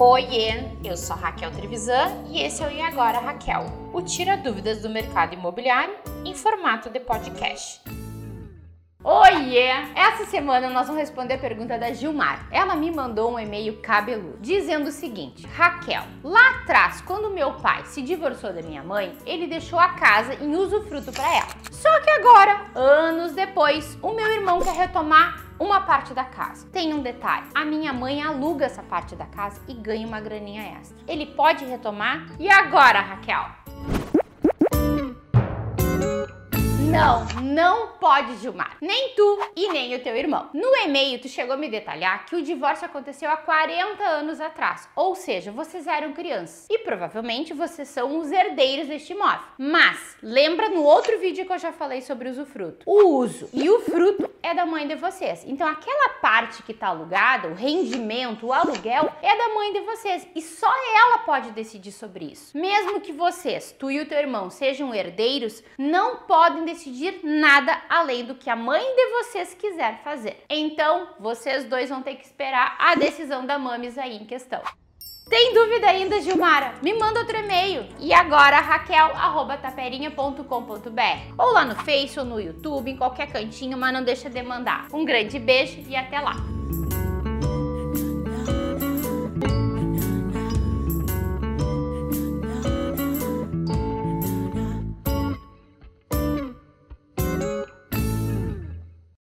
Oiê, eu sou Raquel Trevisan e esse é o E Agora Raquel, o Tira Dúvidas do Mercado Imobiliário em formato de podcast. Oiê! Essa semana nós vamos responder a pergunta da Gilmar. Ela me mandou um e-mail cabeludo dizendo o seguinte: Raquel, lá atrás, quando meu pai se divorciou da minha mãe, ele deixou a casa em usufruto para ela. Só que agora, anos depois, o meu irmão quer retomar uma parte da casa. Tem um detalhe: a minha mãe aluga essa parte da casa e ganha uma graninha extra. Ele pode retomar? E agora, Raquel? Não, não pode, Gilmar. Nem tu e nem o teu irmão. No e-mail, tu chegou a me detalhar que o divórcio aconteceu há 40 anos atrás. Ou seja, vocês eram crianças. E provavelmente vocês são os herdeiros deste imóvel. Mas, lembra no outro vídeo que eu já falei sobre usufruto? O uso e o fruto é da mãe de vocês. Então, aquela parte que tá alugada, o rendimento, o aluguel, é da mãe de vocês. E só ela pode decidir sobre isso. Mesmo que vocês, tu e o teu irmão, sejam herdeiros, não podem decidir decidir nada além do que a mãe de vocês quiser fazer. Então, vocês dois vão ter que esperar a decisão da Mames aí em questão. Tem dúvida ainda, Gilmara? Me manda outro e-mail. E agora, raquel.taperinha.com.br ou lá no Face ou no YouTube, em qualquer cantinho, mas não deixa de mandar. Um grande beijo e até lá!